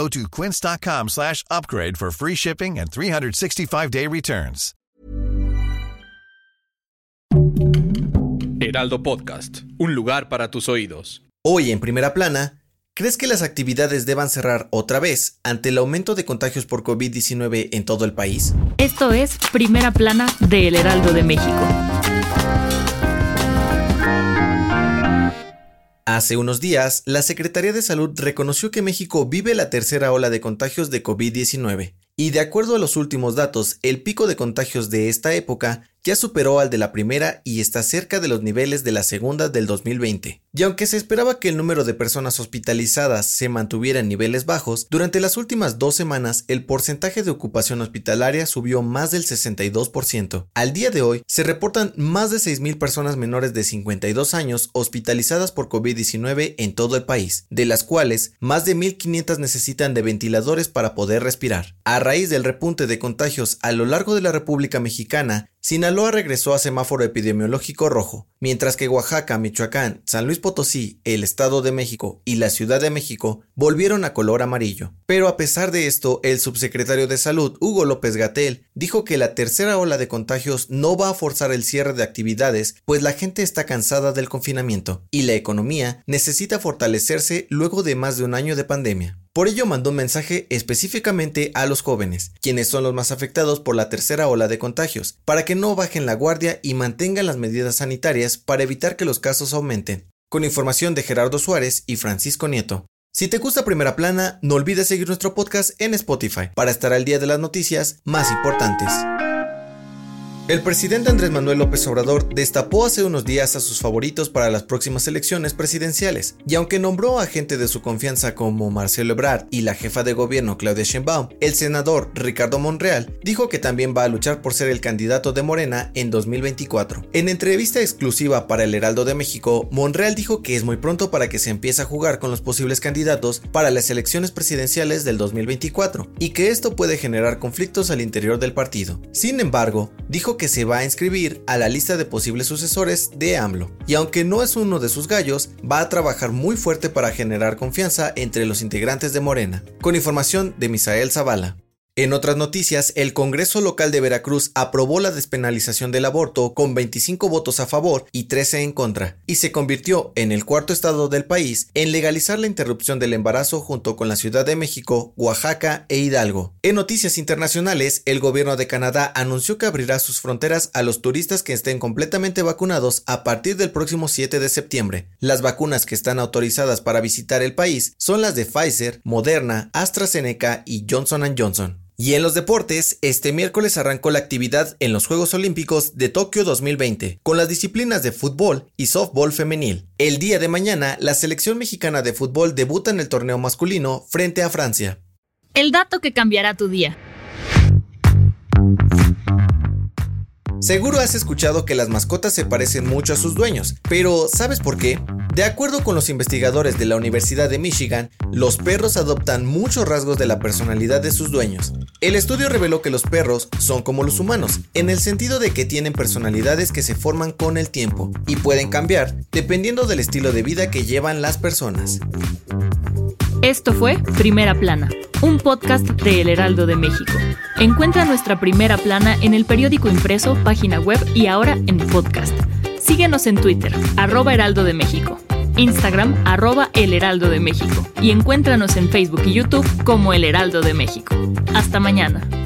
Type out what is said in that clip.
Go to quince.com slash upgrade for free shipping and 365-day returns. Heraldo Podcast, un lugar para tus oídos. Hoy en primera plana, ¿crees que las actividades deban cerrar otra vez ante el aumento de contagios por COVID-19 en todo el país? Esto es Primera Plana de El Heraldo de México. Hace unos días, la Secretaría de Salud reconoció que México vive la tercera ola de contagios de COVID-19. Y de acuerdo a los últimos datos, el pico de contagios de esta época ya superó al de la primera y está cerca de los niveles de la segunda del 2020. Y aunque se esperaba que el número de personas hospitalizadas se mantuviera en niveles bajos, durante las últimas dos semanas el porcentaje de ocupación hospitalaria subió más del 62%. Al día de hoy se reportan más de 6.000 personas menores de 52 años hospitalizadas por COVID-19 en todo el país, de las cuales más de 1.500 necesitan de ventiladores para poder respirar. A raíz del repunte de contagios a lo largo de la República Mexicana, Sinaloa regresó a semáforo epidemiológico rojo, mientras que Oaxaca, Michoacán, San Luis Potosí, el Estado de México y la Ciudad de México volvieron a color amarillo. Pero a pesar de esto, el subsecretario de Salud, Hugo López Gatel, dijo que la tercera ola de contagios no va a forzar el cierre de actividades, pues la gente está cansada del confinamiento y la economía necesita fortalecerse luego de más de un año de pandemia. Por ello mandó un mensaje específicamente a los jóvenes, quienes son los más afectados por la tercera ola de contagios, para que no bajen la guardia y mantengan las medidas sanitarias para evitar que los casos aumenten. Con información de Gerardo Suárez y Francisco Nieto. Si te gusta Primera Plana, no olvides seguir nuestro podcast en Spotify para estar al día de las noticias más importantes. El presidente Andrés Manuel López Obrador destapó hace unos días a sus favoritos para las próximas elecciones presidenciales, y aunque nombró a gente de su confianza como Marcelo Ebrard y la jefa de gobierno Claudia Sheinbaum, el senador Ricardo Monreal dijo que también va a luchar por ser el candidato de Morena en 2024. En entrevista exclusiva para el Heraldo de México, Monreal dijo que es muy pronto para que se empiece a jugar con los posibles candidatos para las elecciones presidenciales del 2024 y que esto puede generar conflictos al interior del partido. Sin embargo, dijo que se va a inscribir a la lista de posibles sucesores de AMLO. Y aunque no es uno de sus gallos, va a trabajar muy fuerte para generar confianza entre los integrantes de Morena. Con información de Misael Zavala. En otras noticias, el Congreso local de Veracruz aprobó la despenalización del aborto con 25 votos a favor y 13 en contra, y se convirtió en el cuarto estado del país en legalizar la interrupción del embarazo junto con la Ciudad de México, Oaxaca e Hidalgo. En noticias internacionales, el gobierno de Canadá anunció que abrirá sus fronteras a los turistas que estén completamente vacunados a partir del próximo 7 de septiembre. Las vacunas que están autorizadas para visitar el país son las de Pfizer, Moderna, AstraZeneca y Johnson Johnson. Y en los deportes, este miércoles arrancó la actividad en los Juegos Olímpicos de Tokio 2020, con las disciplinas de fútbol y softball femenil. El día de mañana, la selección mexicana de fútbol debuta en el torneo masculino frente a Francia. El dato que cambiará tu día. Seguro has escuchado que las mascotas se parecen mucho a sus dueños, pero ¿sabes por qué? De acuerdo con los investigadores de la Universidad de Michigan, los perros adoptan muchos rasgos de la personalidad de sus dueños. El estudio reveló que los perros son como los humanos, en el sentido de que tienen personalidades que se forman con el tiempo y pueden cambiar dependiendo del estilo de vida que llevan las personas. Esto fue Primera Plana, un podcast de El Heraldo de México. Encuentra nuestra primera plana en el periódico impreso, página web y ahora en podcast. Síguenos en Twitter, arroba Heraldo de México, Instagram, arroba El Heraldo de México y encuéntranos en Facebook y YouTube como El Heraldo de México. Hasta mañana.